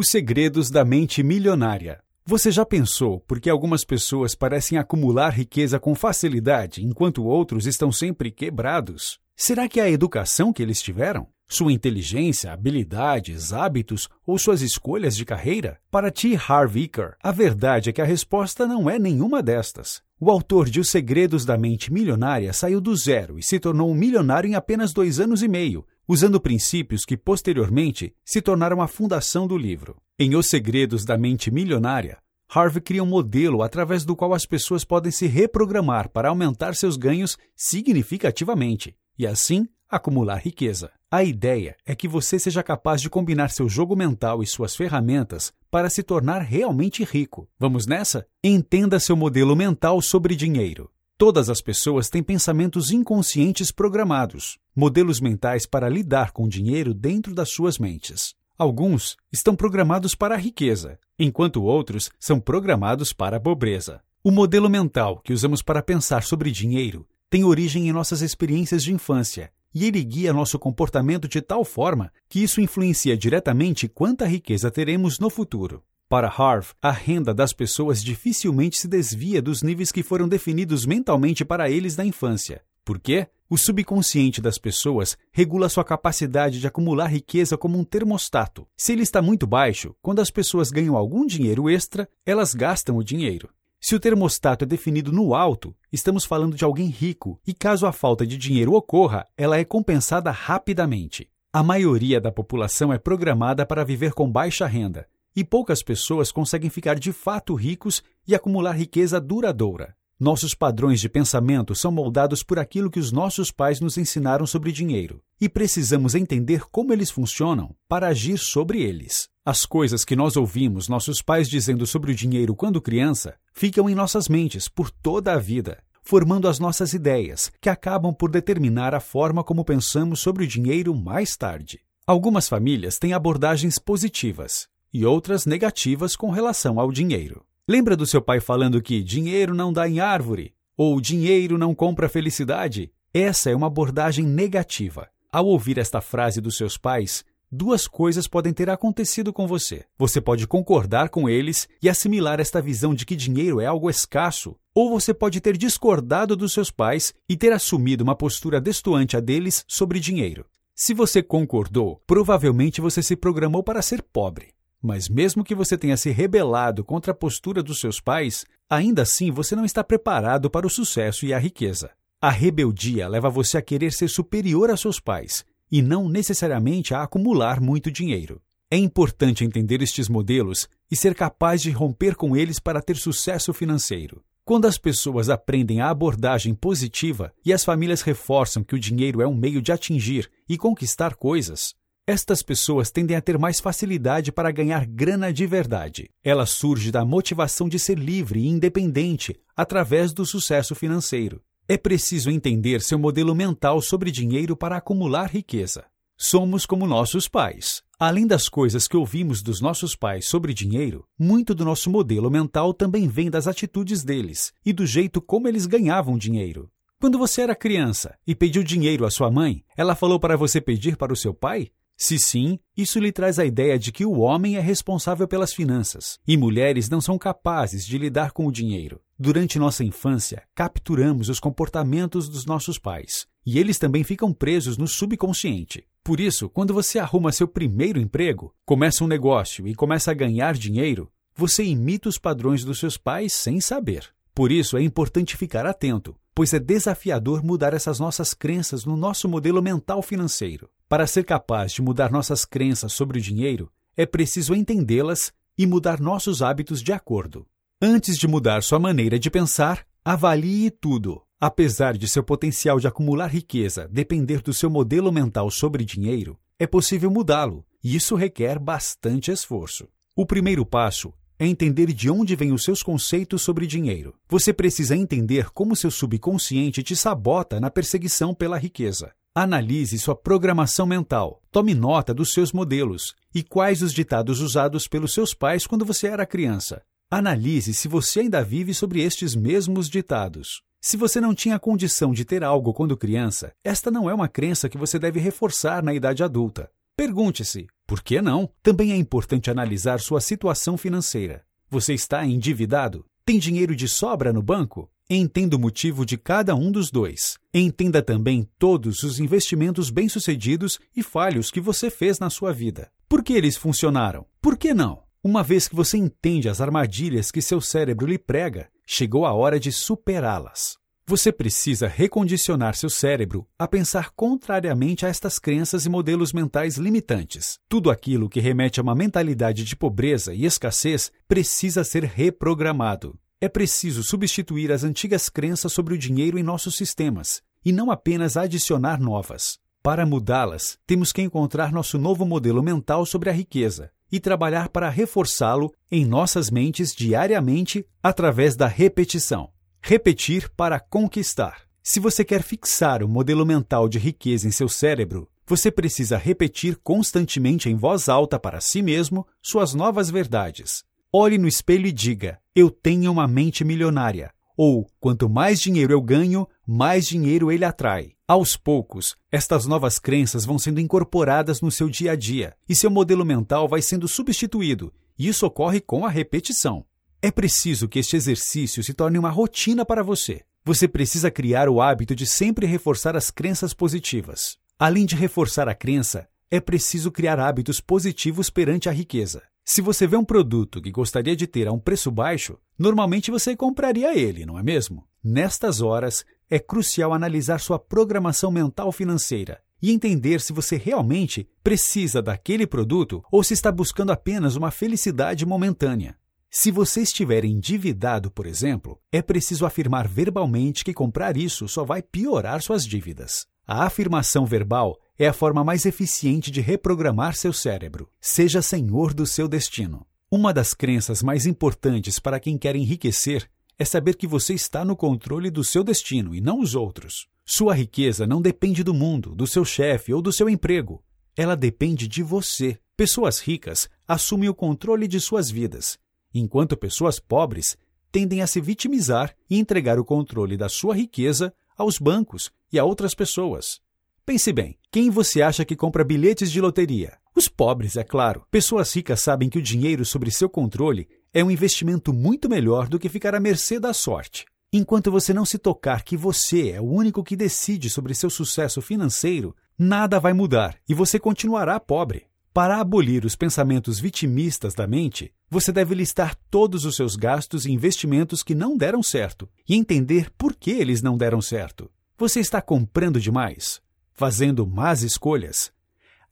Os segredos da mente milionária. Você já pensou por que algumas pessoas parecem acumular riqueza com facilidade enquanto outros estão sempre quebrados? Será que é a educação que eles tiveram? Sua inteligência, habilidades, hábitos ou suas escolhas de carreira? Para T. Harv Eker, a verdade é que a resposta não é nenhuma destas. O autor de Os Segredos da Mente Milionária saiu do zero e se tornou um milionário em apenas dois anos e meio, usando princípios que posteriormente se tornaram a fundação do livro. Em Os Segredos da Mente Milionária, Harvey cria um modelo através do qual as pessoas podem se reprogramar para aumentar seus ganhos significativamente e, assim, acumular riqueza. A ideia é que você seja capaz de combinar seu jogo mental e suas ferramentas para se tornar realmente rico. Vamos nessa? Entenda seu modelo mental sobre dinheiro. Todas as pessoas têm pensamentos inconscientes programados, modelos mentais para lidar com dinheiro dentro das suas mentes. Alguns estão programados para a riqueza, enquanto outros são programados para a pobreza. O modelo mental que usamos para pensar sobre dinheiro tem origem em nossas experiências de infância, e ele guia nosso comportamento de tal forma que isso influencia diretamente quanta riqueza teremos no futuro. Para Harv, a renda das pessoas dificilmente se desvia dos níveis que foram definidos mentalmente para eles na infância. Por quê? O subconsciente das pessoas regula sua capacidade de acumular riqueza como um termostato. Se ele está muito baixo, quando as pessoas ganham algum dinheiro extra, elas gastam o dinheiro. Se o termostato é definido no alto, estamos falando de alguém rico, e caso a falta de dinheiro ocorra, ela é compensada rapidamente. A maioria da população é programada para viver com baixa renda, e poucas pessoas conseguem ficar de fato ricos e acumular riqueza duradoura. Nossos padrões de pensamento são moldados por aquilo que os nossos pais nos ensinaram sobre dinheiro, e precisamos entender como eles funcionam para agir sobre eles. As coisas que nós ouvimos nossos pais dizendo sobre o dinheiro quando criança ficam em nossas mentes por toda a vida, formando as nossas ideias, que acabam por determinar a forma como pensamos sobre o dinheiro mais tarde. Algumas famílias têm abordagens positivas, e outras negativas com relação ao dinheiro. Lembra do seu pai falando que dinheiro não dá em árvore ou dinheiro não compra felicidade? Essa é uma abordagem negativa. Ao ouvir esta frase dos seus pais, duas coisas podem ter acontecido com você. Você pode concordar com eles e assimilar esta visão de que dinheiro é algo escasso, ou você pode ter discordado dos seus pais e ter assumido uma postura destoante a deles sobre dinheiro. Se você concordou, provavelmente você se programou para ser pobre. Mas mesmo que você tenha se rebelado contra a postura dos seus pais, ainda assim você não está preparado para o sucesso e a riqueza. A rebeldia leva você a querer ser superior a seus pais e não necessariamente a acumular muito dinheiro. É importante entender estes modelos e ser capaz de romper com eles para ter sucesso financeiro. Quando as pessoas aprendem a abordagem positiva e as famílias reforçam que o dinheiro é um meio de atingir e conquistar coisas, estas pessoas tendem a ter mais facilidade para ganhar grana de verdade. Ela surge da motivação de ser livre e independente através do sucesso financeiro. É preciso entender seu modelo mental sobre dinheiro para acumular riqueza. Somos como nossos pais. Além das coisas que ouvimos dos nossos pais sobre dinheiro, muito do nosso modelo mental também vem das atitudes deles e do jeito como eles ganhavam dinheiro. Quando você era criança e pediu dinheiro à sua mãe, ela falou para você pedir para o seu pai? Se sim, isso lhe traz a ideia de que o homem é responsável pelas finanças e mulheres não são capazes de lidar com o dinheiro. Durante nossa infância, capturamos os comportamentos dos nossos pais e eles também ficam presos no subconsciente. Por isso, quando você arruma seu primeiro emprego, começa um negócio e começa a ganhar dinheiro, você imita os padrões dos seus pais sem saber. Por isso é importante ficar atento, pois é desafiador mudar essas nossas crenças no nosso modelo mental financeiro. Para ser capaz de mudar nossas crenças sobre o dinheiro, é preciso entendê-las e mudar nossos hábitos de acordo. Antes de mudar sua maneira de pensar, avalie tudo. Apesar de seu potencial de acumular riqueza depender do seu modelo mental sobre dinheiro, é possível mudá-lo, e isso requer bastante esforço. O primeiro passo é entender de onde vêm os seus conceitos sobre dinheiro. Você precisa entender como seu subconsciente te sabota na perseguição pela riqueza. Analise sua programação mental. Tome nota dos seus modelos e quais os ditados usados pelos seus pais quando você era criança. Analise se você ainda vive sobre estes mesmos ditados. Se você não tinha condição de ter algo quando criança, esta não é uma crença que você deve reforçar na idade adulta. Pergunte-se: por que não? Também é importante analisar sua situação financeira. Você está endividado? Tem dinheiro de sobra no banco? Entenda o motivo de cada um dos dois. Entenda também todos os investimentos bem-sucedidos e falhos que você fez na sua vida. Por que eles funcionaram? Por que não? Uma vez que você entende as armadilhas que seu cérebro lhe prega, chegou a hora de superá-las. Você precisa recondicionar seu cérebro a pensar contrariamente a estas crenças e modelos mentais limitantes. Tudo aquilo que remete a uma mentalidade de pobreza e escassez precisa ser reprogramado. É preciso substituir as antigas crenças sobre o dinheiro em nossos sistemas e não apenas adicionar novas. Para mudá-las, temos que encontrar nosso novo modelo mental sobre a riqueza e trabalhar para reforçá-lo em nossas mentes diariamente através da repetição. Repetir para conquistar. Se você quer fixar o modelo mental de riqueza em seu cérebro, você precisa repetir constantemente em voz alta para si mesmo suas novas verdades. Olhe no espelho e diga: Eu tenho uma mente milionária. Ou, quanto mais dinheiro eu ganho, mais dinheiro ele atrai. Aos poucos, estas novas crenças vão sendo incorporadas no seu dia a dia e seu modelo mental vai sendo substituído. E isso ocorre com a repetição. É preciso que este exercício se torne uma rotina para você. Você precisa criar o hábito de sempre reforçar as crenças positivas. Além de reforçar a crença, é preciso criar hábitos positivos perante a riqueza. Se você vê um produto que gostaria de ter a um preço baixo, normalmente você compraria ele, não é mesmo? Nestas horas, é crucial analisar sua programação mental financeira e entender se você realmente precisa daquele produto ou se está buscando apenas uma felicidade momentânea. Se você estiver endividado, por exemplo, é preciso afirmar verbalmente que comprar isso só vai piorar suas dívidas. A afirmação verbal é a forma mais eficiente de reprogramar seu cérebro. Seja senhor do seu destino. Uma das crenças mais importantes para quem quer enriquecer é saber que você está no controle do seu destino e não os outros. Sua riqueza não depende do mundo, do seu chefe ou do seu emprego. Ela depende de você. Pessoas ricas assumem o controle de suas vidas, enquanto pessoas pobres tendem a se vitimizar e entregar o controle da sua riqueza aos bancos e a outras pessoas. Pense bem, quem você acha que compra bilhetes de loteria? Os pobres, é claro. Pessoas ricas sabem que o dinheiro sobre seu controle é um investimento muito melhor do que ficar à mercê da sorte. Enquanto você não se tocar que você é o único que decide sobre seu sucesso financeiro, nada vai mudar e você continuará pobre. Para abolir os pensamentos vitimistas da mente, você deve listar todos os seus gastos e investimentos que não deram certo e entender por que eles não deram certo. Você está comprando demais? Fazendo más escolhas.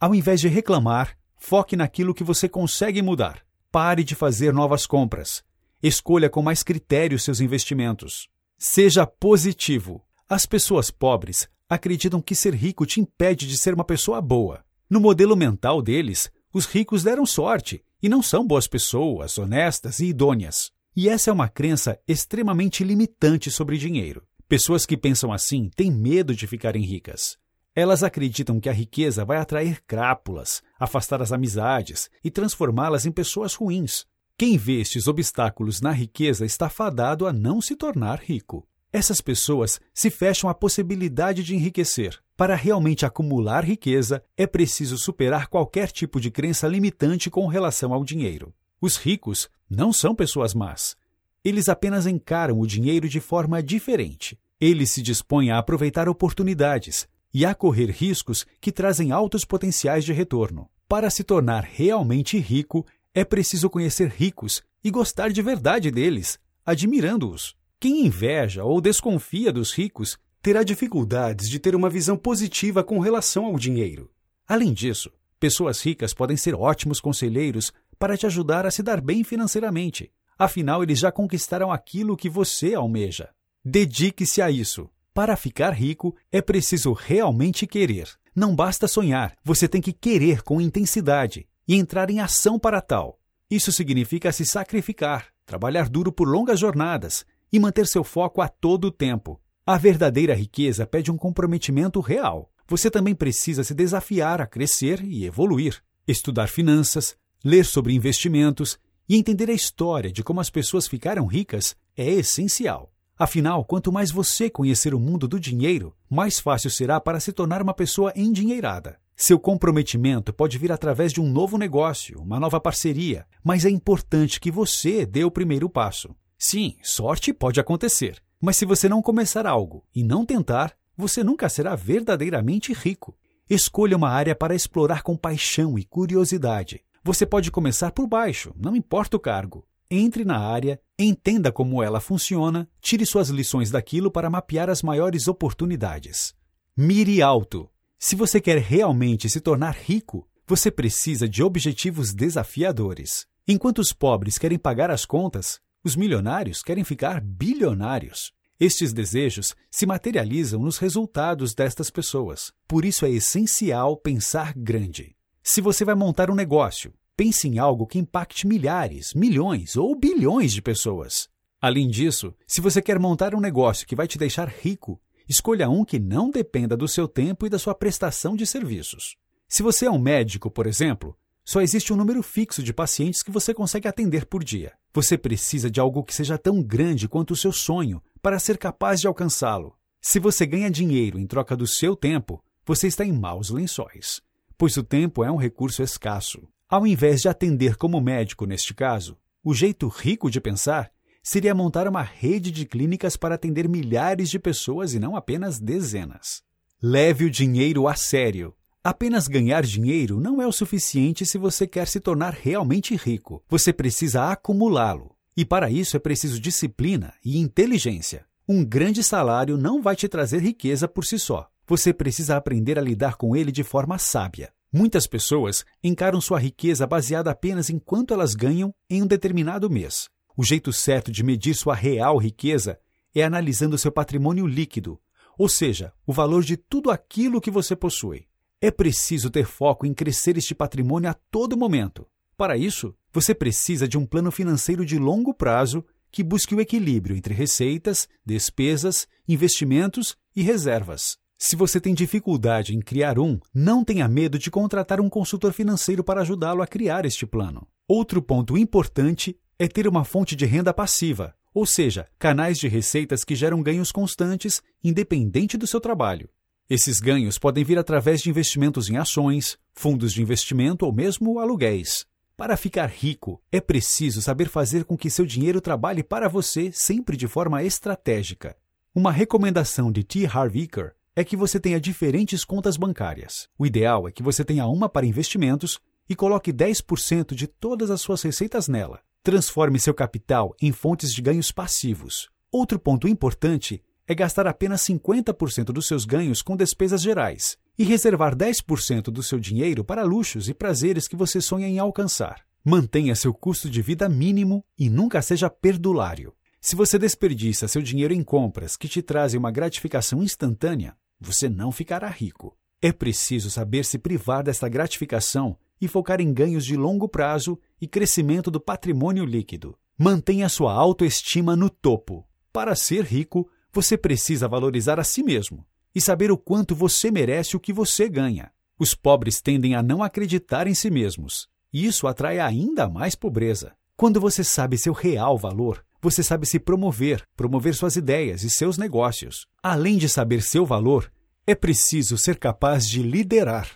Ao invés de reclamar, foque naquilo que você consegue mudar. Pare de fazer novas compras. Escolha com mais critério seus investimentos. Seja positivo. As pessoas pobres acreditam que ser rico te impede de ser uma pessoa boa. No modelo mental deles, os ricos deram sorte e não são boas pessoas, honestas e idôneas. E essa é uma crença extremamente limitante sobre dinheiro. Pessoas que pensam assim têm medo de ficarem ricas. Elas acreditam que a riqueza vai atrair crápulas, afastar as amizades e transformá-las em pessoas ruins. Quem vê estes obstáculos na riqueza está fadado a não se tornar rico. Essas pessoas se fecham à possibilidade de enriquecer. Para realmente acumular riqueza, é preciso superar qualquer tipo de crença limitante com relação ao dinheiro. Os ricos não são pessoas más. Eles apenas encaram o dinheiro de forma diferente. Eles se dispõem a aproveitar oportunidades, e a correr riscos que trazem altos potenciais de retorno. Para se tornar realmente rico, é preciso conhecer ricos e gostar de verdade deles, admirando-os. Quem inveja ou desconfia dos ricos terá dificuldades de ter uma visão positiva com relação ao dinheiro. Além disso, pessoas ricas podem ser ótimos conselheiros para te ajudar a se dar bem financeiramente. Afinal, eles já conquistaram aquilo que você almeja. Dedique-se a isso. Para ficar rico, é preciso realmente querer. Não basta sonhar, você tem que querer com intensidade e entrar em ação para tal. Isso significa se sacrificar, trabalhar duro por longas jornadas e manter seu foco a todo o tempo. A verdadeira riqueza pede um comprometimento real. Você também precisa se desafiar a crescer e evoluir, estudar finanças, ler sobre investimentos e entender a história de como as pessoas ficaram ricas é essencial. Afinal, quanto mais você conhecer o mundo do dinheiro, mais fácil será para se tornar uma pessoa endinheirada. Seu comprometimento pode vir através de um novo negócio, uma nova parceria, mas é importante que você dê o primeiro passo. Sim, sorte pode acontecer, mas se você não começar algo e não tentar, você nunca será verdadeiramente rico. Escolha uma área para explorar com paixão e curiosidade. Você pode começar por baixo, não importa o cargo. Entre na área, entenda como ela funciona, tire suas lições daquilo para mapear as maiores oportunidades. Mire alto. Se você quer realmente se tornar rico, você precisa de objetivos desafiadores. Enquanto os pobres querem pagar as contas, os milionários querem ficar bilionários. Estes desejos se materializam nos resultados destas pessoas. Por isso é essencial pensar grande. Se você vai montar um negócio, pense em algo que impacte milhares, milhões ou bilhões de pessoas. Além disso, se você quer montar um negócio que vai te deixar rico, Escolha um que não dependa do seu tempo e da sua prestação de serviços. Se você é um médico, por exemplo, só existe um número fixo de pacientes que você consegue atender por dia. Você precisa de algo que seja tão grande quanto o seu sonho para ser capaz de alcançá-lo. Se você ganha dinheiro em troca do seu tempo, você está em maus lençóis, pois o tempo é um recurso escasso. Ao invés de atender como médico neste caso, o jeito rico de pensar seria montar uma rede de clínicas para atender milhares de pessoas e não apenas dezenas. Leve o dinheiro a sério. Apenas ganhar dinheiro não é o suficiente se você quer se tornar realmente rico. Você precisa acumulá-lo. E para isso é preciso disciplina e inteligência. Um grande salário não vai te trazer riqueza por si só. Você precisa aprender a lidar com ele de forma sábia. Muitas pessoas encaram sua riqueza baseada apenas em quanto elas ganham em um determinado mês. O jeito certo de medir sua real riqueza é analisando seu patrimônio líquido, ou seja, o valor de tudo aquilo que você possui. É preciso ter foco em crescer este patrimônio a todo momento. Para isso, você precisa de um plano financeiro de longo prazo que busque o equilíbrio entre receitas, despesas, investimentos e reservas. Se você tem dificuldade em criar um, não tenha medo de contratar um consultor financeiro para ajudá-lo a criar este plano. Outro ponto importante é ter uma fonte de renda passiva, ou seja, canais de receitas que geram ganhos constantes, independente do seu trabalho. Esses ganhos podem vir através de investimentos em ações, fundos de investimento ou mesmo aluguéis. Para ficar rico, é preciso saber fazer com que seu dinheiro trabalhe para você sempre de forma estratégica. Uma recomendação de T. Harv Eker é que você tenha diferentes contas bancárias. O ideal é que você tenha uma para investimentos e coloque 10% de todas as suas receitas nela. Transforme seu capital em fontes de ganhos passivos. Outro ponto importante é gastar apenas 50% dos seus ganhos com despesas gerais e reservar 10% do seu dinheiro para luxos e prazeres que você sonha em alcançar. Mantenha seu custo de vida mínimo e nunca seja perdulário. Se você desperdiça seu dinheiro em compras que te trazem uma gratificação instantânea, você não ficará rico. É preciso saber se privar desta gratificação e focar em ganhos de longo prazo e crescimento do patrimônio líquido. Mantenha sua autoestima no topo. Para ser rico, você precisa valorizar a si mesmo e saber o quanto você merece o que você ganha. Os pobres tendem a não acreditar em si mesmos, e isso atrai ainda mais pobreza. Quando você sabe seu real valor, você sabe se promover, promover suas ideias e seus negócios. Além de saber seu valor, é preciso ser capaz de liderar.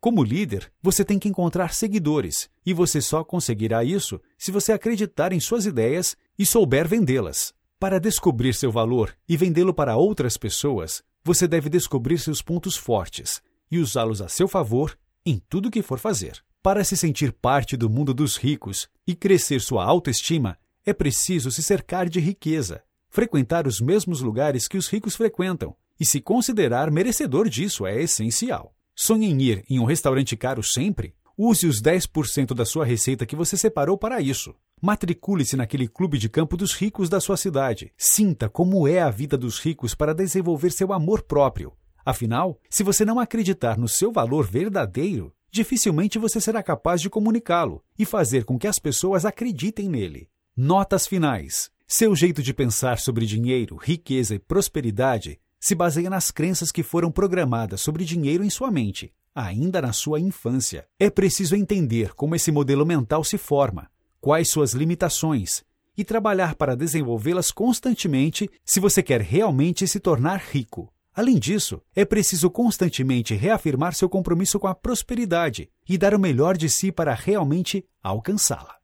Como líder, você tem que encontrar seguidores, e você só conseguirá isso se você acreditar em suas ideias e souber vendê-las. Para descobrir seu valor e vendê-lo para outras pessoas, você deve descobrir seus pontos fortes e usá-los a seu favor em tudo que for fazer. Para se sentir parte do mundo dos ricos e crescer sua autoestima, é preciso se cercar de riqueza, frequentar os mesmos lugares que os ricos frequentam e se considerar merecedor disso é essencial. Sonha em ir em um restaurante caro sempre? Use os 10% da sua receita que você separou para isso. Matricule-se naquele clube de campo dos ricos da sua cidade. Sinta como é a vida dos ricos para desenvolver seu amor próprio. Afinal, se você não acreditar no seu valor verdadeiro, dificilmente você será capaz de comunicá-lo e fazer com que as pessoas acreditem nele. Notas finais. Seu jeito de pensar sobre dinheiro, riqueza e prosperidade se baseia nas crenças que foram programadas sobre dinheiro em sua mente, ainda na sua infância. É preciso entender como esse modelo mental se forma, quais suas limitações, e trabalhar para desenvolvê-las constantemente se você quer realmente se tornar rico. Além disso, é preciso constantemente reafirmar seu compromisso com a prosperidade e dar o melhor de si para realmente alcançá-la.